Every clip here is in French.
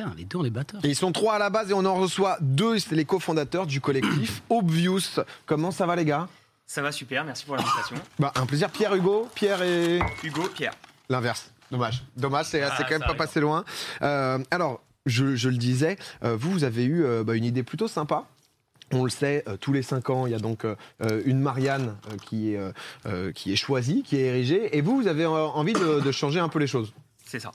Putain, les deux, on est batteurs. Et ils sont trois à la base et on en reçoit deux, c'est les cofondateurs du collectif Obvious. Comment ça va les gars? Ça va super, merci pour l'invitation. bah, Un plaisir, Pierre Hugo, Pierre et... Hugo, Pierre. L'inverse, dommage. Dommage, c'est Ah, quand même pas passé loin. Euh, alors, je, je le disais, euh, vous, vous avez eu euh, bah, une idée plutôt sympa. On le sait, euh, tous les cinq ans, il y a donc une Marianne euh, qui, est, qui est choisie, qui est érigée. Et vous, vous avez euh, envie de, de changer un peu les choses? C'est ça.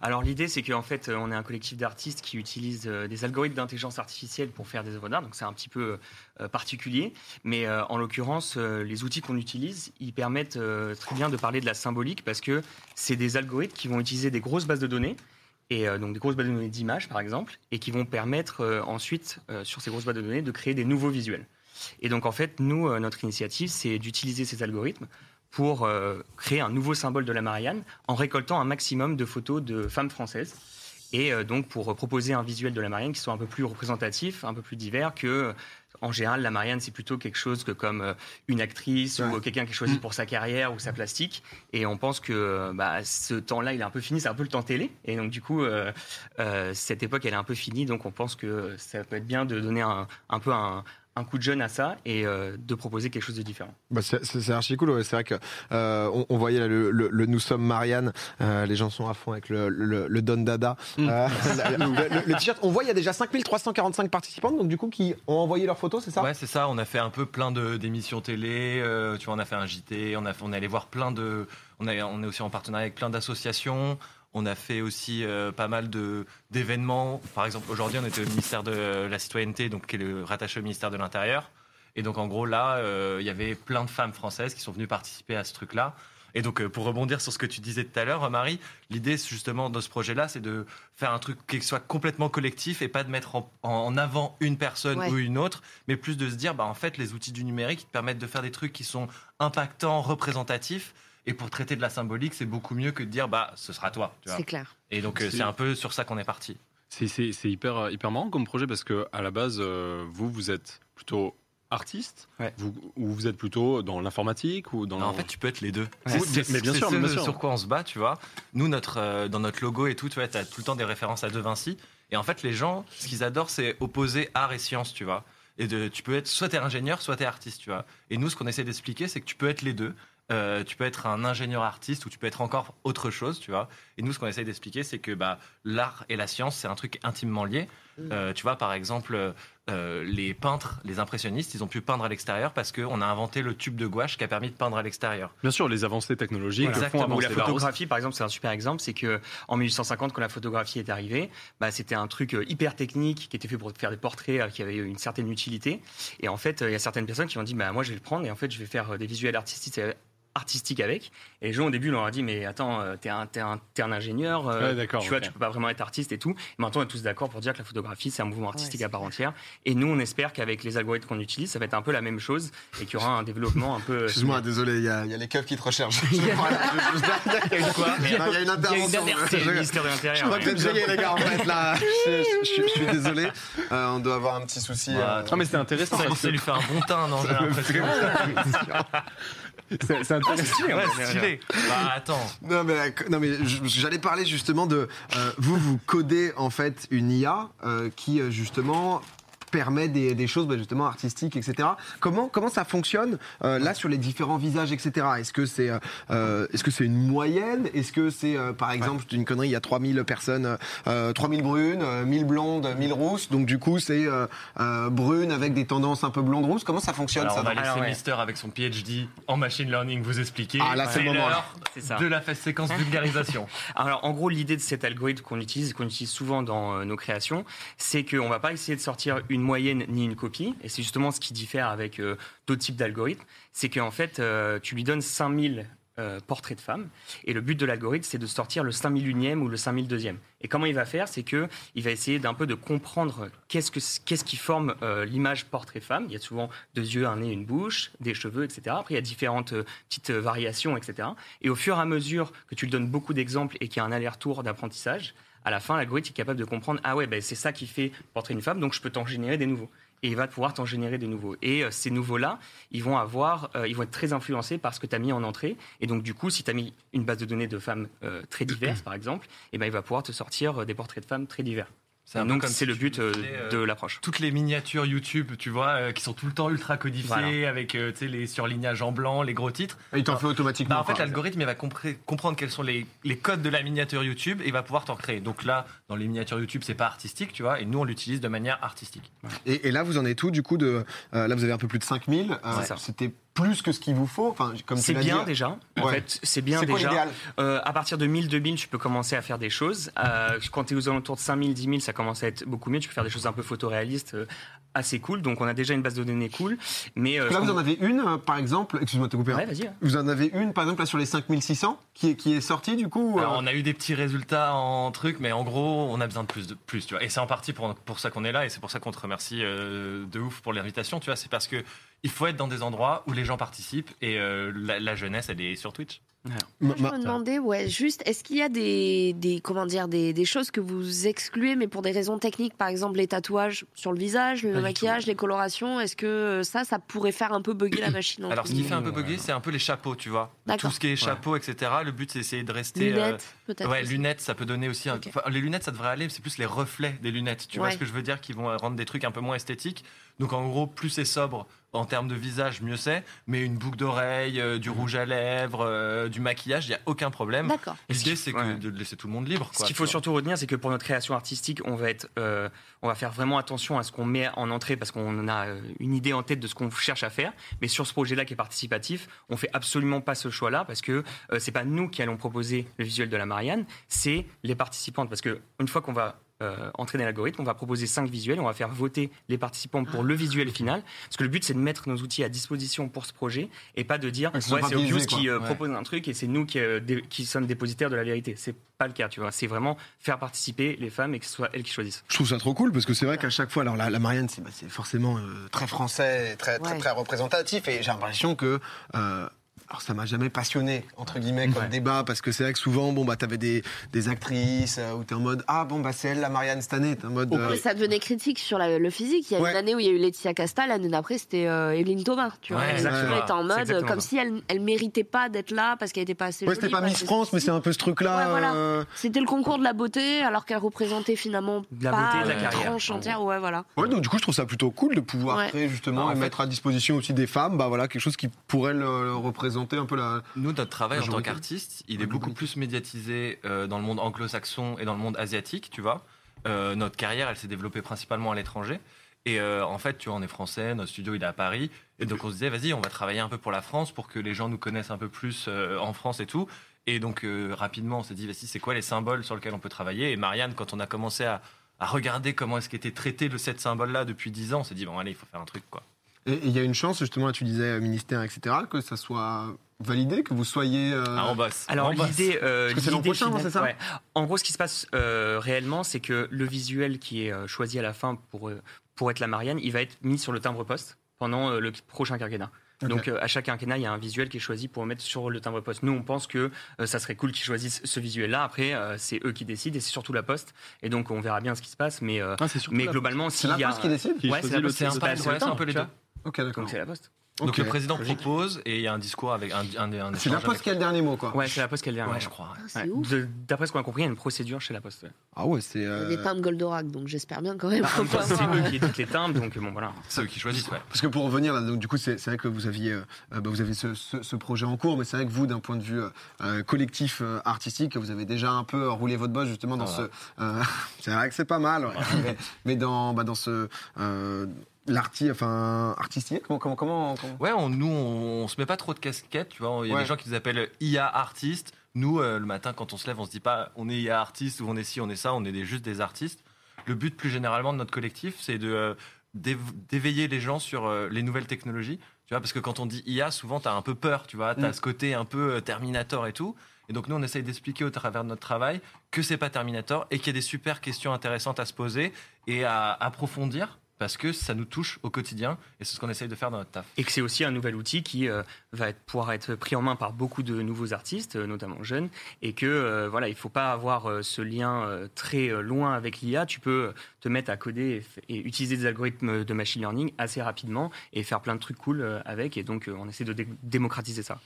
Alors l'idée, c'est qu'en fait, euh, on est un collectif d'artistes qui utilisent euh, des algorithmes d'intelligence artificielle pour faire des œuvres d'art. Donc c'est un petit peu euh, particulier, mais en l'occurrence, les outils qu'on utilise, ils permettent très bien de parler de la symbolique parce que c'est des algorithmes qui vont utiliser des grosses bases de données. Et donc des grosses bases de données d'images, par exemple, et qui vont permettre ensuite, sur ces grosses bases de données, de créer des nouveaux visuels. Et donc en fait, nous, notre initiative, c'est d'utiliser ces algorithmes pour euh, créer un nouveau symbole de la Marianne en récoltant un maximum de photos de femmes françaises. Et euh, donc pour proposer un visuel de la Marianne qui soit un peu plus représentatif, un peu plus divers que, euh, en général, la Marianne c'est plutôt quelque chose que comme euh, une actrice ou Ouais. quelqu'un qui est choisi pour sa carrière ou sa plastique. Et on pense que euh, bah, ce temps-là il est un peu fini, c'est un peu le temps télé. Et donc du coup, euh, euh, cette époque elle est un peu finie. Donc on pense que ça peut être bien de donner un, un peu un, un coup de jeune à ça et euh, de proposer quelque chose de différent. Bah, c'est archi cool, ouais. c'est vrai que euh, on, on voyait là, le, le- le Nous sommes Marianne, euh, les gens sont à fond avec le, le, le Don Dada. Mm. Euh, le, le- le t-shirt, on voit il y a déjà 5345 participantes, donc du coup qui ont envoyé leurs photos, c'est ça? Ouais, c'est ça. On a fait un peu plein de d'émissions télé. euh, tu vois, on a fait un JT. On a on est allé voir plein de. On a, on est aussi en partenariat avec plein d'associations. On a fait aussi euh, pas mal de d'événements. Par exemple, aujourd'hui, on était au ministère de la citoyenneté, donc qui est le rattaché au ministère de l'Intérieur. Et donc, en gros, là, euh, il y avait plein de femmes françaises qui sont venues participer à ce truc-là. Et donc, euh, pour rebondir sur ce que tu disais tout à l'heure, Marie, l'idée justement de ce projet-là, c'est de faire un truc qui soit complètement collectif et pas de mettre en, en avant une personne Ouais. ou une autre, mais plus de se dire, bah, en fait, les outils du numérique te permettent de faire des trucs qui sont impactants, représentatifs. Et pour traiter de la symbolique, c'est beaucoup mieux que de dire, bah, ce sera toi. tu vois. C'est clair. Et donc, euh, C'est- un peu sur ça qu'on est parti. C'est- C'est c'est hyper, hyper marrant comme projet parce que à la base, euh, vous, vous êtes plutôt artiste Ouais. vous, ou vous êtes plutôt dans l'informatique ou dans... Non, en fait, tu peux être les deux. Ouais. C'est- Mais bien c'est sûr, ce bien sûr. sur quoi on se bat, tu vois. Nous, notre, euh, dans notre logo et tout, tu vois, as tout le temps des références à De Vinci. Et en fait, les gens, ce qu'ils adorent, c'est opposer art et science, tu vois. Et de, tu peux être soit t'es ingénieur, soit t'es artiste, tu vois. Et nous, ce qu'on essaie d'expliquer, c'est que tu peux être les deux. Euh, tu peux être un ingénieur artiste ou tu peux être encore autre chose, tu vois. Et nous, ce qu'on essaie d'expliquer, c'est que bah, l'art et la science, c'est un truc intimement lié. Euh, tu vois, par exemple, euh, les peintres, les impressionnistes, ils ont pu peindre à l'extérieur parce qu'on a inventé le tube de gouache qui a permis de peindre à l'extérieur. Bien sûr, les avancées technologiques Voilà. Exactement. Ou la photographie, par exemple, c'est un super exemple. C'est que en 1850, quand la photographie est arrivée, bah, c'était un truc hyper technique qui était fait pour faire des portraits qui avaient une certaine utilité. Et en fait, il y a certaines personnes qui ont dit, bah, moi, je vais le prendre et en fait, je vais faire des visuels artistiques. Euh, artistiques avec et les gens au début leur ont dit mais attends euh, t'es un, t'es un, ingénieur euh, Ouais, tu vois ok. tu peux pas vraiment être artiste et tout et maintenant on est tous d'accord pour dire que la photographie c'est un mouvement artistique à part entière et nous on espère qu'avec les algorithmes qu'on utilise ça va être un peu la même chose et qu'il y aura un développement un peu Excuse-moi, désolé, il y, a il y a les keufs qui te recherchent. il y a il y a une intervention. c'est le Je- ministère de Je l'Intérieur crois que les gars, en fait, là. Je, je- je suis désolé. Euh, on doit avoir un petit souci. euh, Ah mais c'est intéressant. Ça, lui fait un bon teint, non. C'est c'est intéressant. Ouais, stylé. Bah attends. Non mais, non mais j'allais parler justement de euh, vous vous codez en fait une IA euh, qui euh, justement permet des, des choses bah, justement artistiques etc. Comment comment ça fonctionne euh, là sur les différents visages etc. Est-ce que c'est euh, euh, est-ce que c'est une moyenne? Est-ce que c'est euh, par exemple je dis une connerie il y a 3000 personnes euh, 3000 brunes, euh, 1000 blondes, 1000 rousses donc du coup c'est euh, euh, brune avec des tendances un peu blondes rousses. Comment ça fonctionne Alors ça on va laisser Alors, ouais. Mister avec son PhD en machine learning vous expliquer. Ah, là, c'est le moment, ça. de la séquence vulgarisation. Alors, en gros, l'idée de cet algorithme qu'on utilise et qu'on utilise souvent dans euh, nos créations, c'est qu'on va pas essayer de sortir une moyenne ni une copie. Et c'est justement ce qui diffère avec euh, d'autres types d'algorithmes. C'est qu'en fait, euh, tu lui donnes 5000 euh, portraits de femmes. Et le but de l'algorithme, c'est de sortir le 5001e ou le 5002e. Et comment il va faire? C'est que il va essayer d'un peu de comprendre qu'est-ce, que, qu'est-ce qui forme l'image portrait femme. Il y a souvent deux yeux, un nez, une bouche, des cheveux, etc. Après, il y a différentes petites variations, etc. Et au fur et à mesure que tu lui donnes beaucoup d'exemples et qu'il y a un aller-retour d'apprentissage, à la fin, l'algorithme est capable de comprendre ah ouais, ben, c'est ça qui fait portrait d'une femme, donc je peux t'en générer des nouveaux. Et il va pouvoir t'en générer des nouveaux. Et euh, ces nouveaux-là, ils vont avoir, euh, ils vont être très influencés par ce que tu as mis en entrée. Et donc du coup, si tu as mis une base de données de femmes euh, très diverses, par exemple, eh ben il va pouvoir te sortir des portraits de femmes très divers. Donc comme c'est si le but euh, euh, de l'approche. toutes les miniatures YouTube, tu vois, euh, qui sont tout le temps ultra codifiées, Voilà. avec euh, les surlignages en blanc, les gros titres. Et il t'en Ah. fait automatiquement. Bah, en fait, l'algorithme il va compré- comprendre quels sont les, les codes de la miniature YouTube et il va pouvoir t'en créer. Donc là, dans les miniatures YouTube, c'est pas artistique, tu vois, et nous on l'utilise de manière artistique. Et, et là, vous en êtes tout du coup de. euh, là, vous avez un peu plus de 5000. euh, C'est ça. C'était plus que ce qu'il vous faut. Enfin, comme C'est bien dit. déjà. En Ouais. fait, c'est bien C'est quoi déjà. l'idéal Euh, à partir de 1000, 2000, tu peux commencer à faire des choses. Euh, quand tu es aux alentours de 5000, 10 000, ça commence à être beaucoup mieux. Tu peux faire des choses un peu photoréalistes, euh, assez cool. Donc, on a déjà une base de données cool. Mais euh, Là, vous en avez une, euh, par exemple. Excuse-moi de te couper. hein. Ouais, vas-y. hein. Vous en avez une, par exemple, là, sur les 5600 qui est, qui est sortie, du coup Alors, euh, on a eu des petits résultats en truc, mais en gros, on a besoin de plus, de plus, tu vois. Et c'est en partie pour, pour ça qu'on est là, et c'est pour ça qu'on te remercie euh, de ouf pour l'invitation, tu vois. C'est parce que il faut être dans des endroits où les gens participent, et euh, la, la jeunesse, elle est sur Twitch. Moi, je me demandais, ouais, juste, est-ce qu'il y a des, des comment dire, des, des choses que vous excluez, mais pour des raisons techniques, par exemple les tatouages sur le visage, le Pas maquillage, les colorations, est-ce que euh, ça, ça pourrait faire un peu bugger la machine Alors, ce qui fait un peu Ouais. bugger, c'est un peu les chapeaux, tu vois. Tout ce qui est chapeau, etc. Le but, c'est essayer de rester. euh, Lunettes, peut-être. Ouais, aussi. lunettes, ça peut donner aussi. un- enfin, les lunettes, ça devrait aller, c'est plus les reflets des lunettes. Tu vois ce que je veux dire Qui vont rendre des trucs un peu moins esthétiques. Donc, en gros, plus c'est sobre en termes de visage, mieux c'est. Mais une boucle d'oreille, euh, du rouge à lèvres, euh, du maquillage, il n'y a aucun problème. D'accord. L'idée, c'est que Ouais. de laisser tout le monde libre. Ce qu'il faut surtout retenir, c'est que pour notre création artistique, on va être, euh, on va faire vraiment attention à ce qu'on met en entrée parce qu'on a une idée en tête de ce qu'on cherche à faire. Mais sur ce projet-là qui est participatif, on fait absolument pas ce choix-là parce que euh, c'est pas nous qui allons proposer le visuel de la Marianne, c'est les participantes. Parce que une fois qu'on va euh, entraîner l'algorithme, on va proposer cinq visuels, on va faire voter les participants pour le visuel final. Parce que le but, c'est de mettre nos outils à disposition pour ce projet et pas de dire Ouais, c'est Obvious qui euh, Ouais. propose un truc et c'est nous qui, euh, dé- qui sommes dépositaires de la vérité. C'est pas le cas, tu vois. C'est vraiment faire participer les femmes et que ce soit elles qui choisissent. Je trouve ça trop cool parce que c'est vrai qu'à chaque fois, alors la, la Marianne, c'est bah, forcément euh, très français, très, très, Ouais. très représentatif et j'ai l'impression que. Euh, alors ça m'a jamais passionné entre guillemets comme Ouais. débat parce que c'est vrai que souvent bon bah t'avais des, des actrices euh, où t'es en mode ah bon bah c'est elle la Marianne cette année t'es en mode euh, Mais ça devenait critique sur la- le physique. Il y a Ouais. une année où il y a eu Laetitia Casta, l'année d'après c'était euh, Evelyne Thomas. Tu vois, Ouais, tu était en mode comme ça. si elle, elle méritait pas d'être là parce qu'elle était pas assez ouais c'était pas Miss France mais c'est un peu ce truc là Ouais, voilà. C'était le concours de la beauté alors qu'elle représentait finalement De la pas beauté de la carrière, tranche en entière. Ouais, voilà. Ouais, donc du coup, je trouve ça plutôt cool de pouvoir Ouais. créer justement Ah, en et fait- mettre à disposition aussi des femmes, bah voilà, quelque chose qui pourrait le, représenter un peu la. Nous, notre travail en tant qu'artiste, il est beaucoup plus médiatisé euh, dans le monde anglo-saxon et dans le monde asiatique, tu vois. Euh, notre carrière, elle s'est développée principalement à l'étranger. Et euh, en fait, tu vois, on est français, notre studio il est à Paris. Et donc on se disait, vas-y, on va travailler un peu pour la France pour que les gens nous connaissent un peu plus euh, en France et tout. Et donc rapidement, on s'est dit, vas-y, c'est quoi les symboles sur lesquels on peut travailler? Et Marianne, quand on a commencé à, à regarder comment est-ce qu'était traité le set symbole-là depuis 10 ans, on s'est dit, bon, allez, il faut faire un truc, quoi. Et il y a une chance justement, tu disais euh, ministère, etc., que ça soit validé, que vous soyez. euh, Ah, bosse. Alors l'idée, euh, c'est l'an prochain, finale- c'est ça ouais. En gros, ce qui se passe euh, réellement, c'est que le visuel qui est euh, choisi à la fin pour pour être la Marianne, il va être mis sur le timbre-poste pendant euh, le prochain quinquennat. Donc euh, à chaque quinquennat, il y a un visuel qui est choisi pour mettre sur le timbre-poste. Nous, on pense que euh, ça serait cool qu'ils choisissent ce visuel-là. Après, euh, c'est eux qui décident et c'est surtout la Poste. Et donc, on verra bien ce qui se passe. Mais, euh, Ah, mais globalement, C'est s'il la y a... Poste qui décide Qui c'est la le Poste. C'est un bah, pas- c'est ouais, c'est un timbre, peu les vois. deux. Ok, d'accord. Donc c'est la Poste. Donc le président Logique. propose et il y a un discours avec un, un, un C'est la Poste qui a le dernier mot, quoi. Ouais, c'est la Poste qu'elle vient. avec- Ouais, je crois. Ah, Ouais. D'après ce qu'on a compris, il y a une procédure chez la Poste. ouais. Ah ouais, c'est. Il y a euh, des timbres Goldorak, donc j'espère bien quand même. Bah, pas c'est eux qui éditent les timbres, donc bon voilà. C'est eux qui choisissent, ouais. Parce que pour revenir là, donc, du coup, c'est vrai que vous aviez, euh, bah, vous avez ce, ce- ce projet en cours, mais c'est vrai que vous, d'un point de vue euh, euh, collectif euh, artistique, vous avez déjà un peu roulé votre boss justement dans Ça ce. euh, c'est vrai que c'est pas mal, ouais. mais, mais dans, bah, dans ce euh, l'arti, enfin artistique. Comment, comment, comment, comment- Ouais, on, nous, on, on se met pas trop de casquettes, tu vois. Il y a Ouais. des gens qui nous appellent IA artistes. Nous, euh, le matin, quand on se lève, on se dit pas on est IA artiste ou on est ci, on est ça, on est des- juste des artistes. Le but, plus généralement, de notre collectif, c'est de euh, d'év- d'éveiller les gens sur euh, les nouvelles technologies. Tu vois, parce que quand on dit IA, souvent, tu as un peu peur, tu vois. Tu as Mm. ce côté un peu Terminator et tout. Et donc, nous, on essaye d'expliquer au travers de notre travail que c'est pas Terminator et qu'il y a des super questions intéressantes à se poser et à approfondir parce que ça nous touche au quotidien et c'est ce qu'on essaye de faire dans notre taf. Et que c'est aussi un nouvel outil qui euh, va être, pouvoir être pris en main par beaucoup de nouveaux artistes, euh, notamment jeunes, et que euh, voilà, il faut pas avoir euh, ce lien euh, très euh, loin avec l'IA. Tu peux te mettre à coder et, utiliser des algorithmes de machine learning assez rapidement et faire plein de trucs cool euh, avec. Et donc, euh, on essaie de dé- démocratiser ça.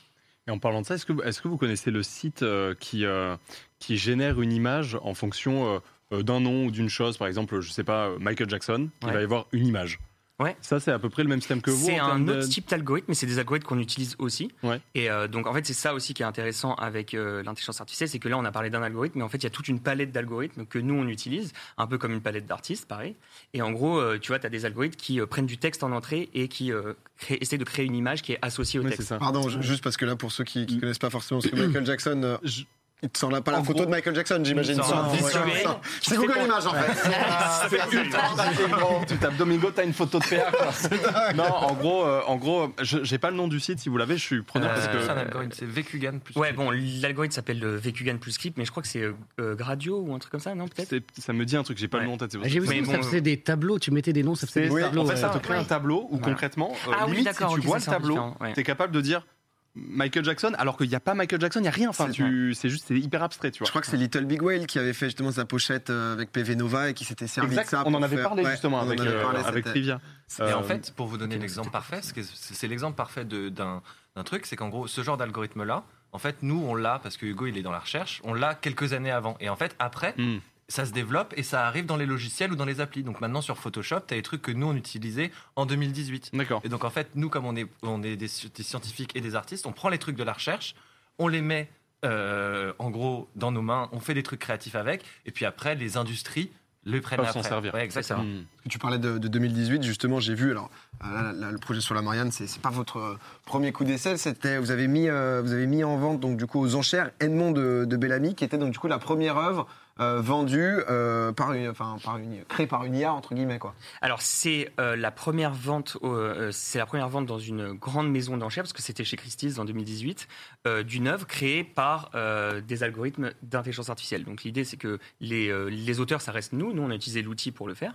Et en parlant de ça, est-ce que, est que vous connaissez le site euh, qui, euh, qui génère une image en fonction d'un nom ou d'une chose, par exemple, je sais pas, euh, Michael Jackson, il Ouais. va y avoir une image. Ouais. Ça, c'est à peu près le même système que vous. C'est un de- autre type d'algorithme, mais c'est des algorithmes qu'on utilise aussi. Ouais. Et euh, donc, en fait, c'est ça aussi qui est intéressant avec euh, l'intelligence artificielle, c'est que là, on a parlé d'un algorithme, mais en fait, il y a toute une palette d'algorithmes que nous, on utilise, un peu comme une palette d'artistes, pareil. Et en gros, euh, tu vois, tu as des algorithmes qui euh, prennent du texte en entrée et qui euh, créent- essaient de créer une image qui est associée au c'est texte. ça. Pardon, ju- juste parce que là, pour ceux qui, qui Mm. connaissent pas forcément, parce que Michael Jackson, euh, Je- il te sort pas la En photo gros- de Michael Jackson, j'imagine. C'est Google Images en fait. Tu tapes Domingo, t'as une photo de PA. quoi. non, en gros, euh, en gros, je- j'ai pas le nom du site. Si vous l'avez, je suis preneur Euh, parce C'est que. un algorithme, c'est VQGAN plus. Ouais, bon, l'algorithme s'appelle le VQGAN plus script, mais je crois que c'est euh, euh, Gradio ou un truc comme ça, non Peut-être? Ça me dit un truc, j'ai pas Ouais. le nom en tête. Ah. J'ai vu ça faisait des tableaux, tu mettais des noms, ça faisait C'est des oui, tableaux. en fait, ça te crée un tableau où concrètement, euh, Ah limite, si tu vois le tableau, t'es capable de dire Michael Jackson, alors qu'il n'y a pas Michael Jackson, il n'y a rien. Enfin, C'est tu, c'est juste, c'est hyper abstrait, tu Je vois. crois que c'est Little Big Whale qui avait fait justement sa pochette euh, avec PV Nova et qui s'était servi Exact. de ça. on en avait faire- parlé Ouais, justement avec, avait euh, parlé, avec Trivia. Et Euh, en fait, pour vous donner l'exemple parfait, c'est l'exemple parfait de- d'un d'un truc, c'est qu'en gros, ce genre d'algorithme-là, en fait, nous, on l'a, parce que Hugo, il est dans la recherche, on l'a quelques années avant. Et en fait, après, hmm. Ça se développe et ça arrive dans les logiciels ou dans les applis. Donc maintenant, sur Photoshop, tu as des trucs que nous, on utilisait en 2018. D'accord. Et donc, en fait, nous, comme on est, on est des, des scientifiques et des artistes, on prend les trucs de la recherche, on les met, euh, en gros, dans nos mains, on fait des trucs créatifs avec, et puis après, les industries le prennent après. s'en servir. Ouais, exactement. Tu parlais de, de 2018, justement, j'ai vu. Alors, euh, là, là, le projet sur la Marianne, c'est c'est pas votre euh, premier coup d'essai. C'était, vous avez mis, euh, vous avez mis en vente donc du coup aux enchères Edmond de, de Bellamy, qui était donc du coup la première œuvre euh, vendue euh, par une, enfin par une, créée par une IA entre guillemets quoi. Alors c'est euh, la première vente, c'est la première vente dans une grande maison d'enchères parce que c'était chez Christie's en 2018 euh, d'une œuvre créée par des algorithmes d'intelligence artificielle. Donc l'idée c'est que les, les auteurs ça reste nous, nous on a utilisé l'outil pour le faire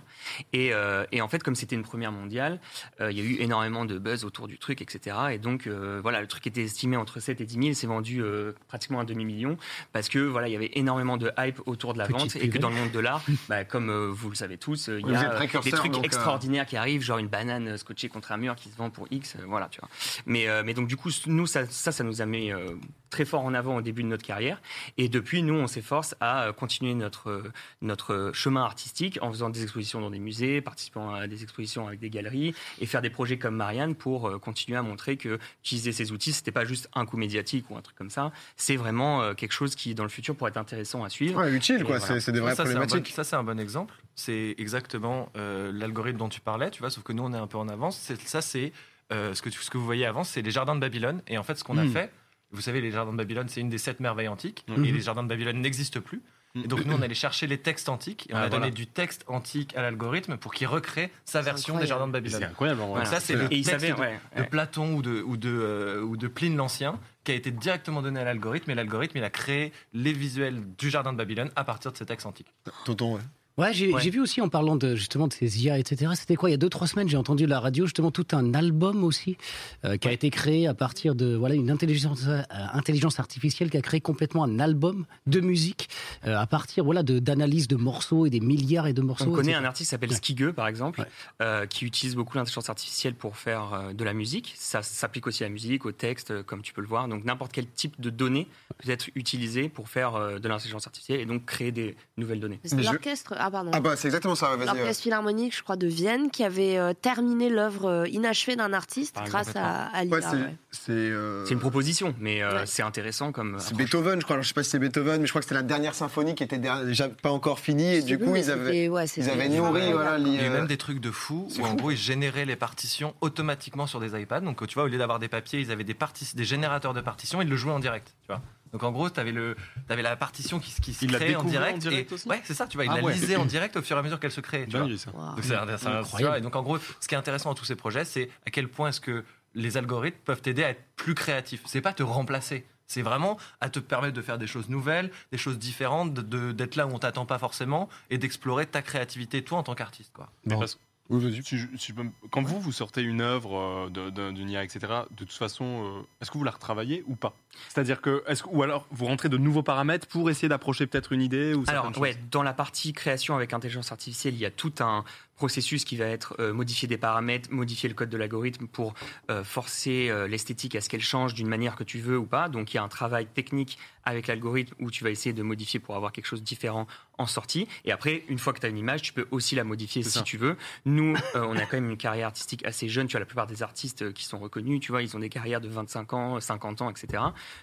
et, et en fait comme c'était une première mondiale, il y a eu énormément de buzz autour du truc etc. Et donc voilà le truc était estimé entre 7 et 10 000, c'est vendu pratiquement un demi million parce que voilà il y avait énormément de hype autour de la Petite vente et que dans le monde de l'art, bah, comme euh, vous le savez tous, euh, il y a euh, des trucs donc, euh, extraordinaires qui arrivent, genre une banane scotchée contre un mur qui se vend pour X, euh, voilà, tu vois. Mais, euh, mais donc du coup, nous, ça, ça, ça nous a mis euh, très fort en avant au début de notre carrière. Et depuis, nous, on s'efforce à continuer notre, notre chemin artistique en faisant des expositions dans des musées, participant à des expositions avec des galeries et faire des projets comme Marianne pour euh, continuer à montrer que utiliser ces outils, c'était pas juste un coup médiatique ou un truc comme ça. C'est vraiment euh, quelque chose qui, dans le futur, pourrait être intéressant à suivre. Ouais, utile Quoi. voilà. C'est des vraies ça, c'est un bon- problématiques. ça, c'est un bon exemple. C'est exactement euh, l'algorithme dont tu parlais, tu vois, sauf que nous, on est un peu en avance. Ça, c'est euh, ce, que, ce que vous voyez avant, c'est les jardins de Babylone. Et en fait, ce qu'on a Mm. fait, vous savez, les jardins de Babylone, c'est une des sept merveilles antiques. Mhm. Et les jardins de Babylone n'existent plus. Et donc, nous, on allait chercher les textes antiques et on Ah, a donné voilà. du texte antique à l'algorithme pour qu'il recrée sa version des incroyable. jardins de C'est Babylone. incroyable en vrai. Donc, ça, c'est le Et il texte savait, de, ouais, de ouais. Platon ou de, ou, de, euh, ou de Pline l'Ancien qui a été directement donné à l'algorithme. Et l'algorithme, il a créé les visuels du jardin de Babylone à partir de ces textes antiques. Tonton, ouais. Ouais, j'ai Ouais. vu aussi en parlant de justement de ces IA, etc. C'était quoi Il y a deux trois semaines, j'ai entendu à la radio justement tout un album aussi euh, qui a été créé à partir de voilà une intelligence euh, intelligence artificielle qui a créé complètement un album de musique euh, à partir voilà de d'analyse de morceaux et des milliards et de morceaux. On connaît etc. un artiste qui s'appelle Ouais. Skigueux, par exemple, Ouais. euh, qui utilise beaucoup l'intelligence artificielle pour faire euh, de la musique. Ça s'applique aussi à la musique, au texte, comme tu peux le voir. Donc n'importe quel type de données peut être utilisé pour faire euh, de l'intelligence artificielle et donc créer des nouvelles données. L'orchestre. Ah, pardon. Ah bah c'est exactement ça. L'orchestre philharmonique, je crois, de Vienne, qui avait euh, terminé l'œuvre euh, inachevée d'un artiste Ah, grâce à, à l'IA. Ouais, c'est ouais. c'est euh, C'est une proposition, mais euh, Ouais. c'est intéressant comme. c'est approche. Beethoven, je crois. Alors, je sais pas si c'est Beethoven, mais je crois que c'était la dernière symphonie qui était déjà pas encore finie et du coup ils avaient ouais, ils avaient nourri voilà Il y a eu même des trucs de fou c'est où en gros ils généraient les partitions automatiquement sur des iPads. Donc tu vois, au lieu d'avoir des papiers, ils avaient des, des générateurs de partitions, ils le jouaient en direct. Tu vois. Donc en gros, tu avais, avais la partition qui, se- qui se Il la créait en direct. en direct et, aussi ouais, c'est ça, tu vois, il Ah la ouais. lisait en direct au fur et à mesure qu'elle se créait. Tu vois. Ça. Donc, c'est Incroyable. et donc en gros, ce qui est intéressant dans tous ces projets, c'est à quel point est-ce que les algorithmes peuvent t'aider à être plus créatif. C'est pas te remplacer. C'est vraiment à te permettre de faire des choses nouvelles, des choses différentes, de- de- d'être là où on t'attend pas forcément et d'explorer ta créativité toi en tant qu'artiste. Quoi. Bon. Oui, vas-y. Si je- si je peux me- quand vous, vous sortez une œuvre euh, d'une IA, etc., de toute façon, euh, est-ce que vous la retravaillez ou pas? C'est-à-dire que, est-ce que- ou alors vous rentrez de nouveaux paramètres pour essayer d'approcher peut-être une idée ou Alors, ouais, choses? dans la partie création avec intelligence artificielle, il y a tout un processus qui va être euh, modifier des paramètres, modifier le code de l'algorithme pour euh, forcer euh, l'esthétique à ce qu'elle change d'une manière que tu veux ou pas. Donc, il y a un travail technique avec l'algorithme où tu vas essayer de modifier pour avoir quelque chose de différent en sortie. Et après, une fois que tu as une image, tu peux aussi la modifier si ça. tu veux. Nous, euh, on a quand même une carrière artistique assez jeune. Tu vois, la plupart des artistes qui sont reconnus, tu vois, ils ont des carrières de 25 ans, 50 ans, etc.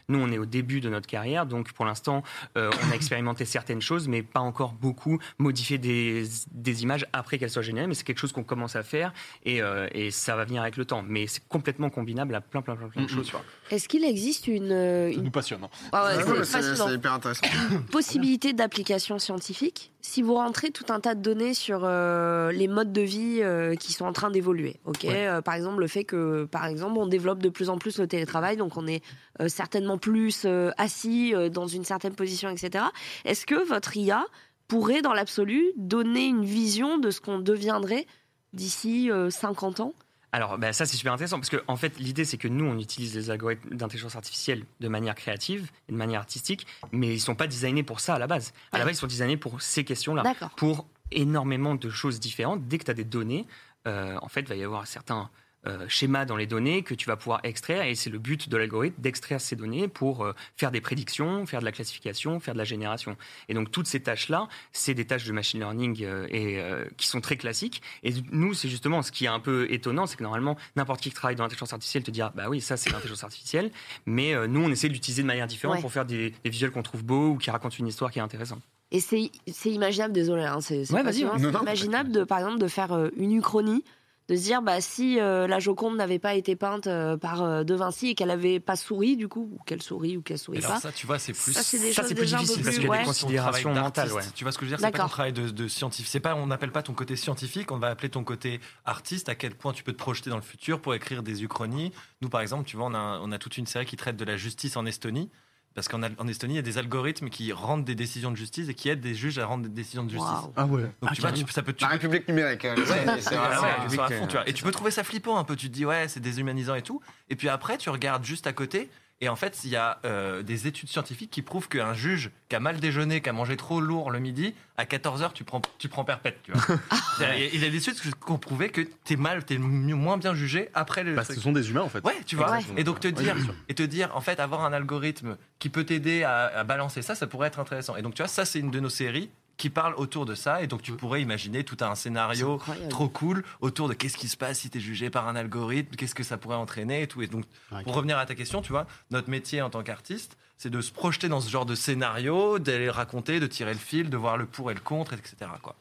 Nous, on est au début de notre carrière. Donc, pour l'instant, on a expérimenté certaines choses, mais pas encore beaucoup. Modifier des, des images après qu'elles soient mais c'est quelque chose qu'on commence à faire et, euh, et ça va venir avec le temps. Mais c'est complètement combinable à plein, plein, plein, plein de choses. Est-ce qu'il existe une, euh, Ça nous passionne. hein. Ah ouais, Ouais, c'est hyper intéressant. possibilité d'application scientifique si vous rentrez tout un tas de données sur euh, les modes de vie euh, qui sont en train d'évoluer. Ok, Euh, par exemple le fait que par exemple on développe de plus en plus le télétravail, donc on est euh, certainement plus euh, assis euh, dans une certaine position, etc. Est-ce que votre IA pourrait dans l'absolu donner une vision de ce qu'on deviendrait d'ici euh, 50 ans? Alors, bah, ça, c'est super intéressant parce que, en fait, l'idée, c'est que nous, on utilise les algorithmes d'intelligence artificielle de manière créative et de manière artistique, mais ils sont pas designés pour ça à la base. À la base, ils sont designés pour ces questions-là, pour énormément de choses différentes. Dès que tu as des données, euh, en fait, il va y avoir certains euh, schémas dans les données que tu vas pouvoir extraire, et c'est le but de l'algorithme d'extraire ces données pour euh, faire des prédictions, faire de la classification, faire de la génération. Et donc, toutes ces tâches-là, c'est des tâches de machine learning euh, et, euh, qui sont très classiques. Et nous, c'est justement ce qui est un peu étonnant, c'est que normalement, n'importe qui qui travaille dans l'intelligence artificielle te dira, bah oui, ça c'est l'intelligence artificielle. Mais euh, nous, on essaie de l'utiliser de manière différente Ouais. pour faire des, des visuels qu'on trouve beaux ou qui racontent une histoire qui est intéressante. Et c'est imaginable, désolé, hein, c'est Ouais, non, imaginable de, par exemple, de faire une uchronie, de se dire, bah, si euh, la Joconde n'avait pas été peinte euh, par euh, De Vinci et qu'elle avait pas souri, du coup, ou qu'elle sourit ou qu'elle sourit alors pas. ça, tu vois, c'est plus. Ça, c'est des ça, choses c'est plus déjà un peu difficile parce qu'il y a des ouais. considérations mentales, ouais. Tu vois ce que je veux dire? C'est pas ton D'accord. travail de, de scientifique. C'est pas, on n'appelle pas ton côté scientifique, on va appeler ton côté artiste. À quel point tu peux te projeter dans le futur pour écrire des uchronies? Nous, par exemple, tu vois, on a, on a toute une série qui traite de la justice en Estonie. Parce qu'en en Estonie, il y a des algorithmes qui rendent des décisions de justice et qui aident des juges à rendre des décisions de justice. Ah ouais. Donc Ah, tu vois, carrément. tu- ça peut. tu La République numérique. c'est- ouais, euh, Et tu peux trouver ça flippant un peu. Tu te dis, ouais, c'est déshumanisant et tout. Et puis après, tu regardes juste à côté. Et en fait, il y a euh, des études scientifiques qui prouvent qu'un juge qui a mal déjeuné, qui a mangé trop lourd le midi, à 14h, tu prends, tu prends perpète. Tu vois. Il y a- il y a des études qui ont prouvé que t'es mal, t'es moins bien jugé après le. Bah, ce sont des humains en fait. Ouais, tu vois. Ouais. Et donc te dire, et te dire, en fait, avoir un algorithme qui peut t'aider à, à balancer ça, ça pourrait être intéressant. Et donc tu vois, ça c'est une de nos séries qui parle autour de ça. Et donc tu pourrais imaginer tout un scénario trop cool autour de qu'est-ce qui se passe si tu es jugé par un algorithme, qu'est-ce que ça pourrait entraîner et tout. Et donc, pour revenir à ta question, tu vois, notre métier en tant qu'artiste, c'est de se projeter dans ce genre de scénario, d'aller raconter, de tirer le fil, de voir le pour et le contre, etc. Quoi.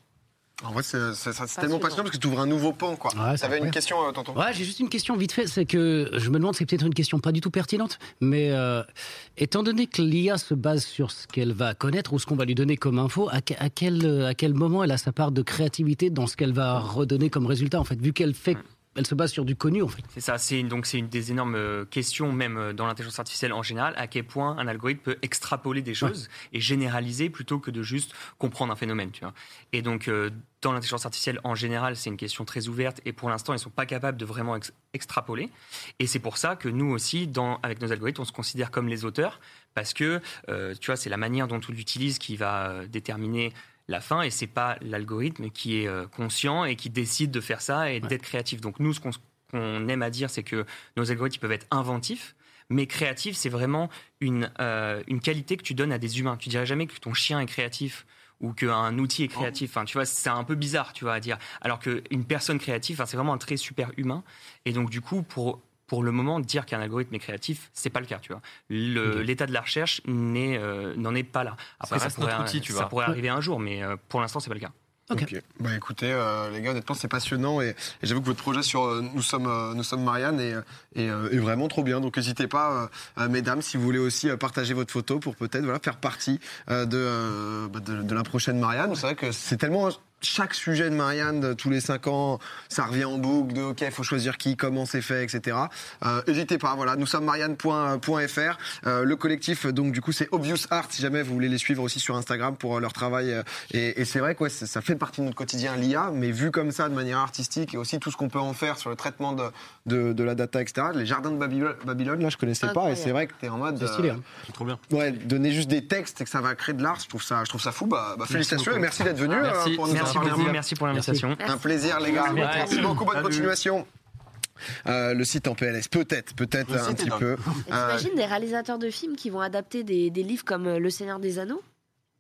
En vrai, c'est tellement Passionnant. passionnant parce que tu ouvres un nouveau pan, quoi. Ouais, c'est T'avais une question, euh, tonton Ouais, j'ai juste une question vite fait. C'est que je me demande, c'est peut-être une question pas du tout pertinente, mais euh, étant donné que l'IA se base sur ce qu'elle va connaître ou ce qu'on va lui donner comme info, à, à quel, à quel moment elle a sa part de créativité dans ce qu'elle va redonner comme résultat, en fait, vu qu'elle fait, elle se base sur du connu, en fait. C'est ça, c'est une- donc c'est une des énormes euh, questions, même euh, dans l'intelligence artificielle en général, à quel point un algorithme peut extrapoler des choses et généraliser plutôt que de juste comprendre un phénomène. Tu vois. Et donc, euh, dans l'intelligence artificielle en général, c'est une question très ouverte et pour l'instant, ils ne sont pas capables de vraiment ex- extrapoler. Et c'est pour ça que nous aussi, dans, avec nos algorithmes, on se considère comme les auteurs parce que, euh, tu vois, c'est la manière dont on l'utilise qui va déterminer la fin et c'est pas l'algorithme qui est euh, conscient et qui décide de faire ça et Ouais. d'être créatif. Donc nous, ce qu'on aime à dire, c'est que nos algorithmes peuvent être inventifs, mais créatifs, c'est vraiment une, euh, une qualité que tu donnes à des humains. Tu dirais jamais que ton chien est créatif ou qu'un outil est créatif. Enfin, tu vois, c'est un peu bizarre, tu vois, à dire. Alors qu'une personne créative, enfin, c'est vraiment un trait super humain. Et donc, du coup, pour pour le moment, dire qu'un algorithme est créatif, c'est pas le cas, tu vois. L'état de la recherche n'est, euh, n'en est pas là. Après, ça, pourrait, notre outil, tu ça vois. pourrait arriver un jour, mais euh, pour l'instant, c'est pas le cas. Ok. Bah écoutez, euh, les gars, honnêtement, c'est passionnant et, et j'avoue que votre projet sur euh, Nous sommes, euh, nous sommes Marianne est, est, euh, est vraiment trop bien. Donc n'hésitez pas, euh, euh, mesdames, si vous voulez aussi euh, partager votre photo pour peut-être voilà, faire partie euh, de, euh, bah, de, de la prochaine Marianne. C'est vrai que c'est tellement chaque sujet de Marianne, de tous les 5 ans, ça revient en boucle de OK, faut choisir qui, comment c'est fait, etc. Euh, N'hésitez pas, voilà, nous sommes marianne.fr. Euh, le collectif, donc du coup, c'est Obvious Art, si jamais vous voulez les suivre aussi sur Instagram pour euh, leur travail. euh, et et c'est vrai que ouais, ça fait partie de notre quotidien, l'IA, mais vu comme ça, de manière artistique, et aussi tout ce qu'on peut en faire sur le traitement de, de, de la data, etc. Les jardins de Babylone, Babylone là, je connaissais pas, et c'est vrai que t'es en mode. C'est stylé. euh, hein. C'est trop bien. Ouais, donner juste des textes et que ça va créer de l'art, je trouve ça, je trouve ça fou. Bah, bah, félicitations et merci d'être venu Merci. euh, pour nous Merci peu. merci pour l'invitation. Un plaisir, les gars. Merci. Merci beaucoup, bonne Salut. continuation. Euh, le site en PLS, peut-être, peut-être un petit dingue. peu. Euh, T'imagines des réalisateurs de films qui vont adapter des, des livres comme euh, Le Seigneur des Anneaux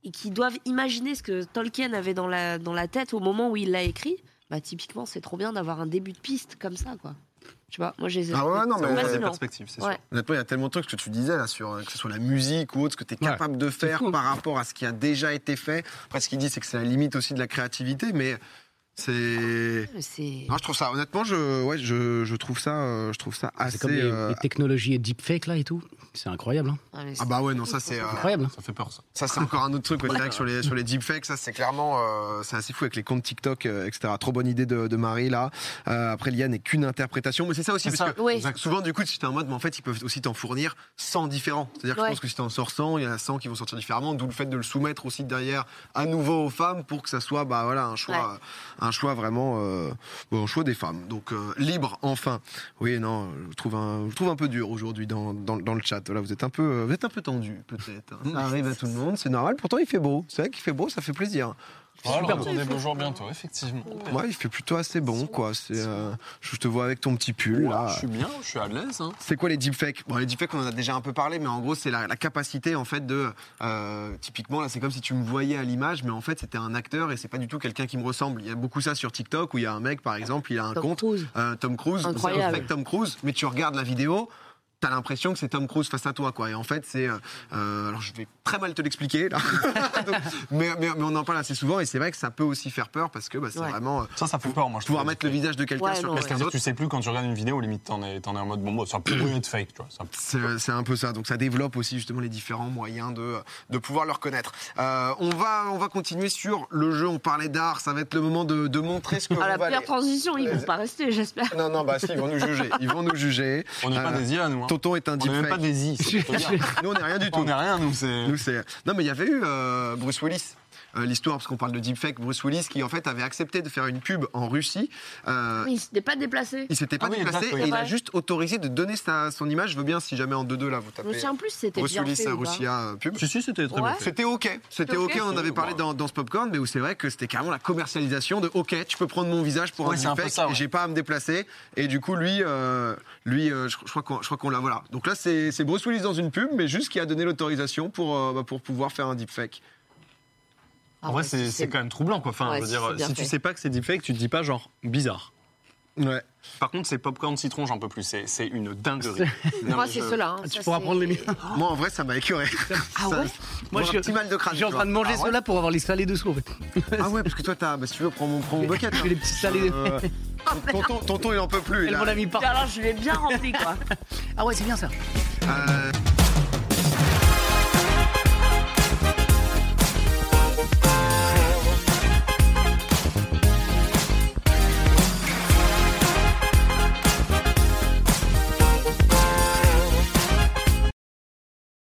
et qui doivent imaginer ce que Tolkien avait dans la, dans la tête au moment où il l'a écrit? Bah typiquement, c'est trop bien d'avoir un début de piste comme ça, quoi. Tu vois, moi j'ai. Ah ouais, non, mais- C'est perspectives, c'est sûr. Ouais. Honnêtement, il y a tellement de trucs que tu disais là sur que ce soit la musique ou autre, ce que tu es Ouais. capable de faire fou. par rapport à ce qui a déjà été fait. Après, ce qu'il dit, c'est que c'est la limite aussi de la créativité, mais c'est. C'est. Non, je trouve ça. Honnêtement, je, ouais, je, je trouve ça, euh, je trouve ça assez. C'est comme les, euh, les technologies et deepfake là et tout. C'est incroyable. Hein. Ah, Ah bah ouais, non, ça c'est. euh, Incroyable. Ça fait peur, ça. Ça, c'est encore un autre truc. ouais, c'est vrai que sur les, sur les deepfakes, ça, c'est clairement. euh, c'est assez fou avec les comptes TikTok, euh, etc. Trop bonne idée de, de Marie, là. Euh, après, l'IA n'est qu'une interprétation. Mais c'est ça aussi, parce ça. que Oui. souvent, du coup, si t'es en mode, mais en fait, ils peuvent aussi t'en fournir 100 différents. C'est-à-dire que Ouais. je pense que si t'en sors 100, il y en a 100 qui vont sortir différemment. D'où le fait de le soumettre aussi derrière à nouveau aux femmes pour que ça soit, bah voilà, un choix, un choix vraiment. euh, bon, un choix des femmes. Donc, euh, libre, enfin. Oui, non, je trouve un, je trouve un peu dur aujourd'hui dans, dans, dans le chat. Voilà, vous êtes un peu, euh, vous êtes un peu tendu, peut-être. hein. Ça arrive à tout le monde, c'est normal. Pourtant, il fait beau. C'est vrai qu'il fait beau, ça fait plaisir. Voilà, Super on attendait beau jour bientôt, effectivement. Ouais, il fait plutôt assez bon, quoi. C'est, euh, je te vois avec ton petit pull, Ouais, là. je suis bien, je suis à l'aise. hein. C'est quoi les deepfakes? Bon, les deepfakes, on en a déjà un peu parlé, mais en gros, c'est la, la capacité, en fait, de. euh, typiquement, là, c'est comme si tu me voyais à l'image, mais en fait, c'était un acteur et c'est pas du tout quelqu'un qui me ressemble. Il y a beaucoup ça sur TikTok où il y a un mec, par exemple, il a un Tom compte, Cruise. euh, Tom Cruise, Incroyable. Tom Cruise, mais tu regardes la vidéo. T'as l'impression que c'est Tom Cruise face à toi, quoi. Et en fait, c'est. euh, euh, alors, je vais très mal te l'expliquer, là. Donc, mais, mais, mais on en parle assez souvent, et c'est vrai que ça peut aussi faire peur parce que bah, c'est Ouais. vraiment. euh, Ça, ça fait peur, moi. Je pouvoir mettre le visage de quelqu'un Ouais, sur quelqu'un C'est-à-dire que d'autre. tu sais plus quand tu regardes une vidéo, limite t'en es, t'en es en mode bon, bon, ça peut plus être fake, tu vois. C'est c'est un peu ça. Donc ça développe aussi justement les différents moyens de, de pouvoir le reconnaître. Euh, on, va, on va continuer sur le jeu. On parlait d'art. Ça va être le moment de, de montrer ce que Ah, la valez. pire transition, ils vont pas rester, j'espère. Non, non, bah si, ils vont nous juger. Ils vont nous juger. On n'est pas des IA, nous. Hein. Tonton est un On n'est pas deepfake. des I. Nous, on n'est rien du tout. On n'est rien, nous. C'est. Nous, c'est. Non, mais il y avait eu euh, Bruce Willis. Euh, L'histoire, parce qu'on parle de deepfake, Bruce Willis qui en fait avait accepté de faire une pub en Russie. Euh, Mais ils s'étaient pas déplacés. il s'était pas Ah oui, déplacé exact, oui. et il a juste autorisé de donner sa- son image. Je veux bien si jamais en 2-2 là vous Je me tapez souviens plus c'était Bruce bien Willis fait. Russia euh, pub. Si, si, c'était très Ouais. bien. C'était ok, c'était ok, on en avait parlé dans, dans ce popcorn, mais où c'est vrai que c'était carrément la commercialisation de ok, tu peux prendre mon visage pour Ouais, un c'est un deepfake ça, ouais. et j'ai pas à me déplacer. Et du coup, lui, euh, lui, euh, je, je crois qu'on, je crois qu'on l'a voilà. Donc là, c'est, c'est Bruce Willis dans une pub, mais juste qui a donné l'autorisation pour, euh, bah, pour pouvoir faire un deepfake. Ah En vrai, c'est si c'est quand même troublant, quoi. Enfin, Ouais, je veux si dire, si tu sais pas que c'est deepfake, tu te dis pas genre bizarre. Ouais. Par contre, c'est popcorn citron, j'en peux plus. C'est c'est une dinguerie. Non, Moi, c'est je- cela. hein. Tu Ça, pourras prendre les miens. Moi, en vrai, ça m'a écœuré. Ah Ça- ouais Moi, J'ai je un petit mal de crâne. je suis en tu train de manger Ah ouais ceux-là pour avoir les salés dessous. En fait. Ah ouais, parce que toi, t'as, bah, si tu veux, prends mon, prends mon bucket. Je fais hein. les petits salés. Euh, tonton, tonton, il en peut plus. Elle m'en a mis partout. Alors, je l'ai bien rempli, quoi. Ah ouais, c'est bien ça. Euh,